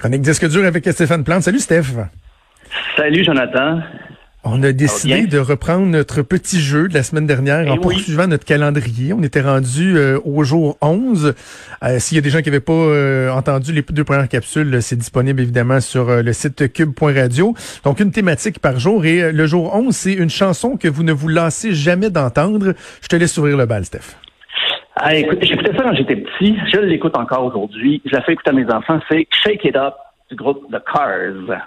Chronique Disque dur avec Stéphane Plante. Salut Steph. Salut Jonathan. On a décidé de reprendre notre petit jeu de la semaine dernière Eh en oui. poursuivant notre calendrier. On était rendu euh, au jour 11. Euh, S'il y a des gens qui n'avaient pas euh, entendu les deux premières capsules, c'est disponible évidemment sur le site cube.radio. Donc une thématique par jour. Et le jour 11, c'est une chanson que vous ne vous lassez jamais d'entendre. Je te laisse ouvrir le bal, Steph. Ah, écoute, j'écoutais ça quand j'étais petit. Je l'écoute encore aujourd'hui. Je la fais écouter à mes enfants. C'est Shake It Up du groupe The Cars.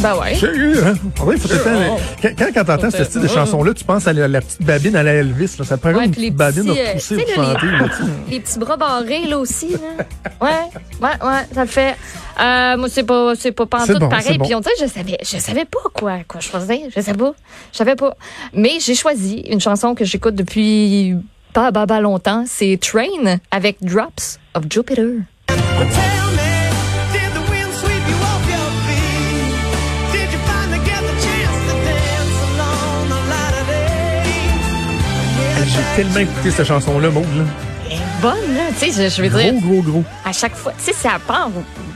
Ben ouais. Sérieux, hein? En vrai, faut tout le temps- Quand, quand, quand t'entends ce style de chanson-là, tu penses à la, la petite babine à la Elvis. Là. Ça te prend Ouais, une petite babine petits, à euh, pousser pour chanter. les- là. Les petits bras barrés, là aussi. Là. Ouais, ouais, ouais, ça le fait. Euh, moi, c'est pas, c'est pas pantoute bon, pareil. bon. Puis on dirait, je savais, je savais pas quoi, quoi choisir. Je sais pas. Je savais pas. Mais j'ai choisi une chanson que j'écoute depuis pas, pas, pas longtemps. C'est Train avec Drops of Jupiter. Tellement écouté cette chanson-là, Maud. Là. Est bonne, là. Tu sais, je, je veux dire, Gros, gros, gros. à chaque fois, tu sais, à part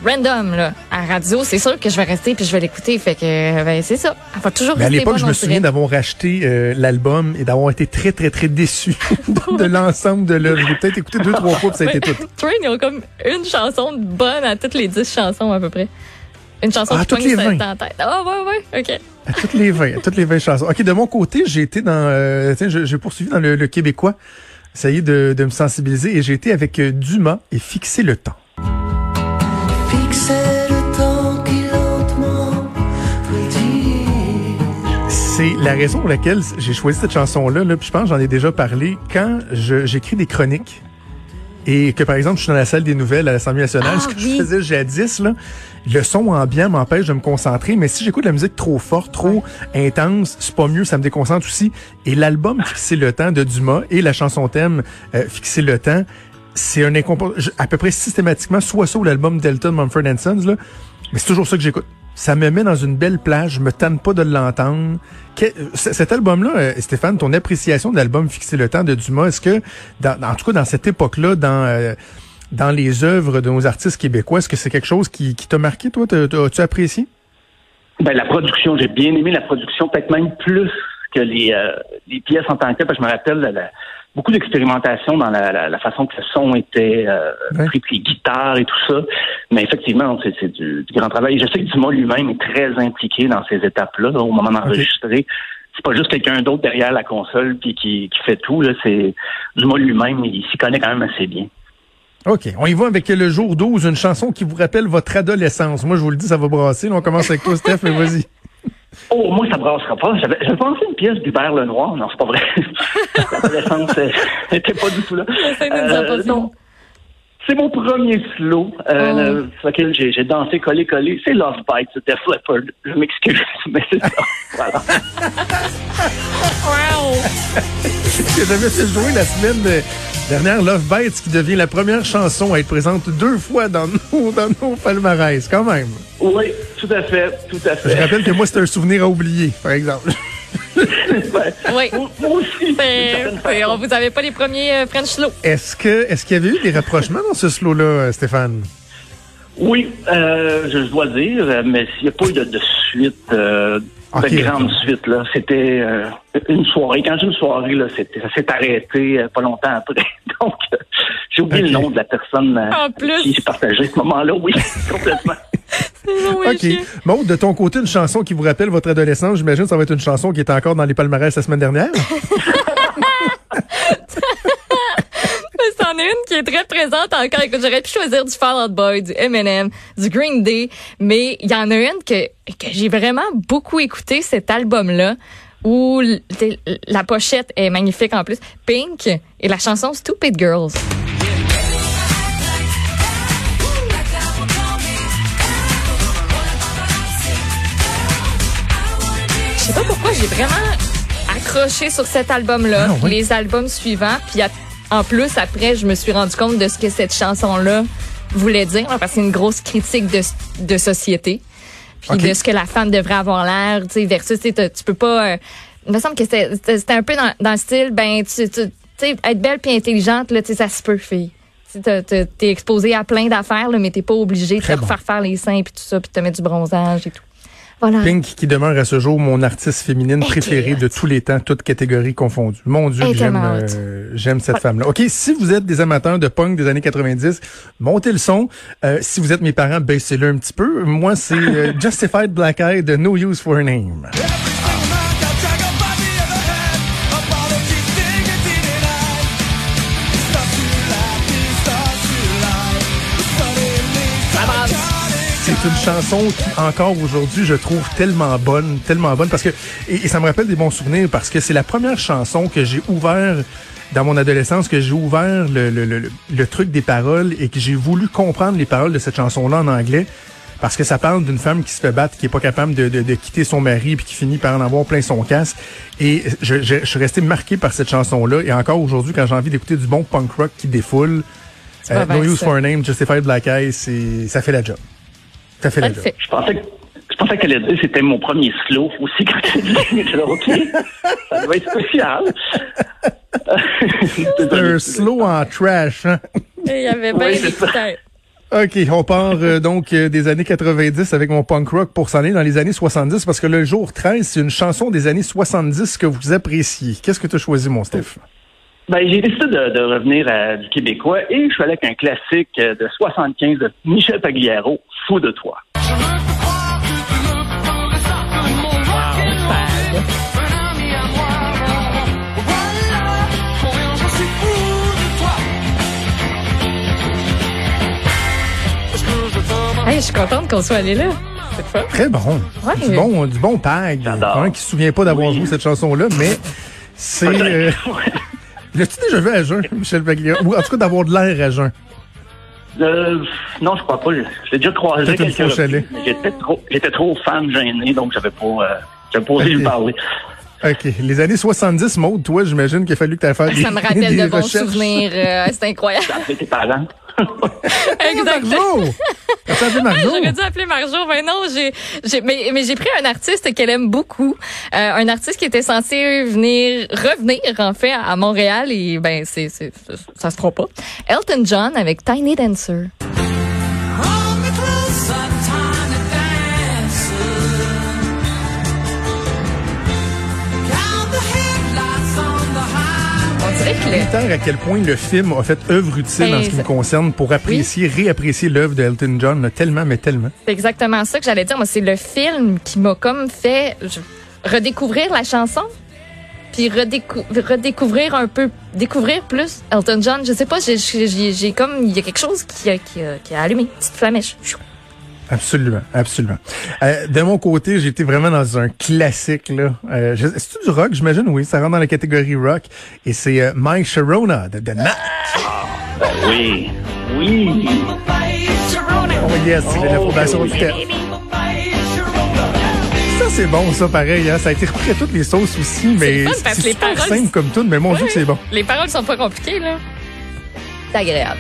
random, là. À radio, c'est sûr que je vais rester puis je vais l'écouter. Fait que, ben, c'est ça. Elle va toujours Mais à l'époque, je me souviens d'avoir racheté euh, l'album et d'avoir été très, très, très déçu de, l'ensemble de l'œuvre. J'ai peut-être écouté deux, trois fois, puis ça a été tout. Train, ils ont comme une chanson bonne à toutes les dix chansons à peu près. Une chanson Ah, qui toutes les sur- 20. dans la tête. Ah, ouais, ouais, OK. À toutes les 20, à toutes les 20 chansons. OK, de mon côté, j'ai été dans, euh, tiens, j'ai poursuivi dans le, le québécois. Essayé de, de me sensibiliser et j'ai été avec euh, Dumas et fixer le temps. Fixer le temps qui lentement. C'est la raison pour laquelle j'ai choisi cette chanson-là. Là, puis je pense que j'en ai déjà parlé. Quand j'écris des chroniques et que, par exemple, je suis dans la salle des nouvelles à l'Assemblée nationale, Ah, ce que oui. je faisais jadis, là, le son ambiant m'empêche de me concentrer. Mais si j'écoute de la musique trop forte, trop intense, c'est pas mieux, ça me déconcentre aussi. Et l'album Fixer le temps de Dumas et la chanson thème euh, Fixer le temps, c'est un je- à peu près systématiquement, soit ça ou l'album Delta de Mumford Sons, là, mais c'est toujours ça que j'écoute. Ça me met dans une belle plage, je me tente pas de l'entendre. Cet album-là, euh, Stéphane, ton appréciation de l'album Fixer le temps de Dumas, est-ce que, dans, en tout cas dans cette époque-là, dans euh, dans les œuvres de nos artistes québécois, est-ce que c'est quelque chose qui, qui t'a marqué, toi? As-tu apprécié? Ben, la production, j'ai bien aimé la production, peut-être même plus que les, euh, les pièces en tant que telles, parce que je me rappelle la- la- beaucoup d'expérimentation dans la, façon que le son était euh, Ouais. pris, puis les guitares et tout ça. Mais effectivement, c'est c'est du, du grand travail. Je sais que Dumas lui-même est très impliqué dans ces étapes-là, là, au moment d'enregistrer. C'est pas juste quelqu'un d'autre derrière la console puis qui, qui fait tout. Là, c'est Dumas lui-même, il s'y connaît quand même assez bien. OK. On y va avec le jour 12, une chanson qui vous rappelle votre adolescence. Moi, je vous le dis, ça va brasser. Là, on commence avec toi, Steph, et vas-y. Oh, moi, ça brassera pas. J'avais j'avais pensé une pièce d'Hubert Lenoir. Non, c'est pas vrai. L'adolescence euh, n'était pas du tout là. Nous non. C'est mon premier slow euh, Oh. le- sur lequel j'ai j'ai dansé collé collé. C'est Love Bite, c'était Leppard. Je m'excuse, mais c'est ça. Voilà. Wow! j'avais fait jouer la semaine euh, dernière, Love Bites, qui devient la première chanson à être présente deux fois dans nos, dans nos palmarès, quand même? Oui, tout à fait, tout à Je fait. rappelle que moi, c'est un souvenir à oublier, par exemple. Oui. Moi aussi. Ben, ben, on vous avait pas les premiers euh, French slow. Est-ce que est-ce qu'il y avait eu des rapprochements dans ce slow-là, euh, Stéphane? Oui, euh, je dois le dire, euh, mais s'il n'y a pas eu de, de suite, euh, de grande suite, là, c'était euh, une soirée. Quand j'ai une soirée, là, c'était, ça s'est arrêté euh, pas longtemps après. Donc, euh, j'ai oublié le nom de la personne euh, En plus. qui partagé ce moment-là. Oui, complètement. Oui, OK. Maud, de ton côté, une chanson qui vous rappelle votre adolescence, j'imagine que ça va être une chanson qui était encore dans les palmarès la semaine dernière? C'en est une qui est très présente encore. Écoute, j'aurais pu choisir du Fall Out Boy, du Eminem, du Green Day, mais il y en a une que, que j'ai vraiment beaucoup écouté, cet album-là, où la pochette est magnifique en plus. Pink et la chanson Stupid Girls. Je sais pas pourquoi j'ai vraiment accroché sur cet album-là, Ah, oui. les albums suivants, puis à- en plus après je me suis rendu compte de ce que cette chanson-là voulait dire, parce que c'est une grosse critique de, de société. puis de ce que la femme devrait avoir l'air, tu sais, versus, tu sais, t'as- tu peux pas... euh, il me semble que c'était un peu dans, dans le style, ben, tu, sais, être belle puis intelligente, là, tu sais, ça se peut, fille. T'es exposé à plein d'affaires, mais t'es pas obligé de te bon. refaire faire les seins puis tout ça, puis de te mettre du bronzage et tout. Voilà. Pink qui demeure à ce jour mon artiste féminine préférée de tous les temps, toutes catégories confondues. Mon Dieu, j'aime euh, j'aime cette femme-là. OK, si vous êtes des amateurs de punk des années 90, montez le son. Euh, si vous êtes mes parents, baissez-le un petit peu. Moi, c'est euh, Justified Black Eye de No Use for a Name. C'est une chanson qui, encore aujourd'hui, je trouve tellement bonne, tellement bonne, parce que, et, et ça me rappelle des bons souvenirs, parce que c'est la première chanson que j'ai ouvert dans mon adolescence, que j'ai ouvert le, le, le, le truc des paroles et que j'ai voulu comprendre les paroles de cette chanson-là en anglais. Parce que ça parle d'une femme qui se fait battre, qui est pas capable de, de, de quitter son mari, puis qui finit par en avoir plein son casque. Et je, je, je suis resté marqué par cette chanson-là. Et encore aujourd'hui, quand j'ai envie d'écouter du bon punk rock qui défoule, euh, No Use for a Name, Justified Black Eye, c'est, ça fait la job. Fait job. Parfait. Je pensais que je pensais qu'elle allait dire que c'était mon premier slow aussi quand elle dit OK, ça doit être spécial. C'est un slow en trash. Hein? Il y avait bien Oui. OK, on part euh, donc euh, des années 90 avec mon punk rock pour s'en aller dans les années 70 parce que le jour 13, c'est une chanson des années 70 que vous appréciez. Qu'est-ce que tu as choisi, mon Steph? Ben, j'ai décidé de, de revenir à du québécois et je suis allé avec un classique euh, de 75 de Michel Pagliaro, Fou de toi. Hey, je suis contente qu'on soit allé là. Fun. Très bon. Ouais. Du bon, du bon pag. Un qui se souvient pas d'avoir Oui. joué cette chanson-là, mais c'est... Euh, L'as-tu déjà vu à jeun, Michel Pagliaro? Ou en tout cas d'avoir de l'air à jeun? Euh, non, je crois pas. L'ai déjà croisé chalet. mais J'étais trop, j'étais trop fan gêné, donc j'avais pas, euh, j'avais pas osé lui parler. OK. Les années 70, Maud, toi, j'imagine qu'il a fallu que tu aies fait des Ça me rappelle des de bons recherches. souvenirs. euh, c'est incroyable. Tes parents. Exactement. Marjo! J'aurais dû appeler Marjo, mais non, j'ai, j'ai, mais, mais j'ai pris un artiste qu'elle aime beaucoup, euh, un artiste qui était censé venir, revenir en fait à Montréal et ben c'est, c'est, ça se fera pas. Elton John avec Tiny Dancer. Dire à quel point le film a fait œuvre utile Ben, en ce qui me ça- concerne pour apprécier, réapprécier l'œuvre de Elton John là, tellement, mais tellement. C'est exactement ça que j'allais dire. Moi, c'est le film qui m'a comme fait redécouvrir la chanson. Puis redécou- redécouvrir un peu, découvrir plus Elton John. Je sais pas, j'ai- comme, il y a quelque chose qui a, qui a, qui a allumé, petite flamèche. Absolument, absolument. Euh, de mon côté, j'ai été vraiment dans un classique là. Euh, c'est du rock, j'imagine. Oui, ça rentre dans la catégorie rock. Et c'est euh, My Sharona de The Knack. Ben oui. Oui. Oh yes, c'est la fondation du thème. Ça c'est bon, ça pareil. Hein? Ça a été repris à toutes les sauces aussi, mais c'est super paroles- simple comme tout. Mais mon Dieu, c'est bon. Les paroles sont pas compliquées, là. C'est agréable.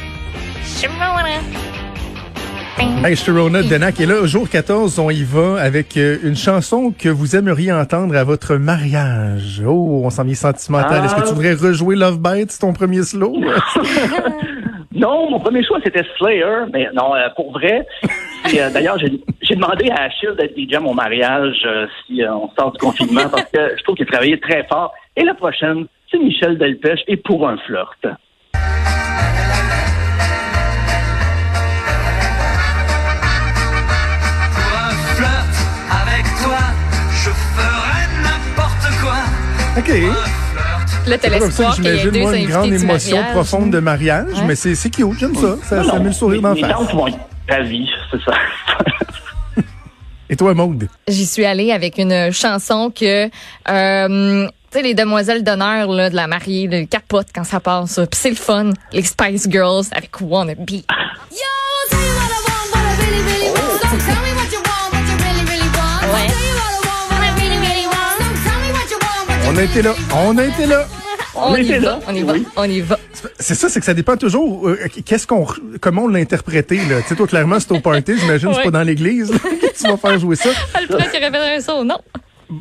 Hey, Sharona de The Knack. Et là, jour 14, on y va avec euh, une chanson que vous aimeriez entendre à votre mariage. Oh, on s'en vient sentimental. Ah. Est-ce que tu voudrais rejouer Love Bites, ton premier slow? Non, mon premier choix, c'était Slayer, mais non, euh, pour vrai. euh, D'ailleurs, j'ai demandé à Achille d'être DJ à mon mariage euh, si on sort du confinement parce que je trouve qu'il travaillait très fort. Et la prochaine, c'est Michel Delpech et pour un flirt. OK. Flirt. Là, t'as C'est comme ça l'espoir que qu'il y ait j'imagine, deux moi, une grande émotion mariage. profonde de mariage, Ouais. mais c'est cute, j'aime ça. Ça, Non, ça non, met le sourire dans mes, la mes face. tantes vont ravies, c'est ça. Et toi, Maude? J'y suis allée avec une chanson que, euh, tu sais, les demoiselles d'honneur là, de la mariée, le capote quand ça passe. Puis c'est le fun. Les Spice Girls avec Wanna Be. On a été là. On a été là. On, y était va, là, on y va, oui. on y va. Ça C'est ça, c'est que ça dépend toujours euh, qu'est-ce qu'on comment on l'a interprété là. Tu sais toi clairement c'est au party, j'imagine c'est pas dans l'église là, que tu vas faire jouer ça. Le prêtre qui répète un son, non.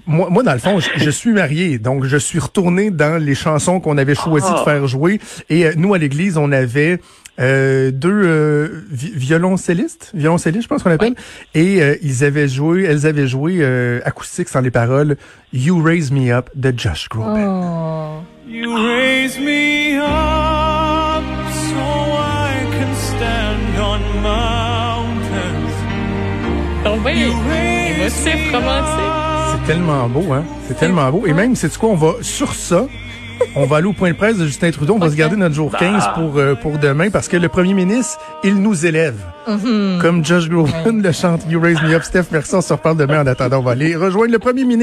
Moi, moi, dans le fond, je, je suis marié, donc je suis retourné dans les chansons qu'on avait choisi de Ah. faire jouer. Et euh, nous, à l'église, on avait euh, deux euh, vi- violoncellistes, violoncellistes, je pense qu'on appelle. Et euh, ils avaient joué, elles avaient joué euh, acoustique sans les paroles, You Raise Me Up de Josh Groban. Oh. You raise me up so I can stand on mountains. Donc, ben, raise émotif, me romantique. C'est? tellement beau, hein? C'est tellement beau. Et même, c'est quoi, on va sur ça. On va aller au point de presse de Justin Trudeau. On va se garder notre jour 15 pour, euh, pour demain parce que le premier ministre, il nous élève. Comme Josh Groban le chante You Raise Me Up. Steph, merci. On se reparle demain. En attendant, on va aller rejoindre le premier ministre.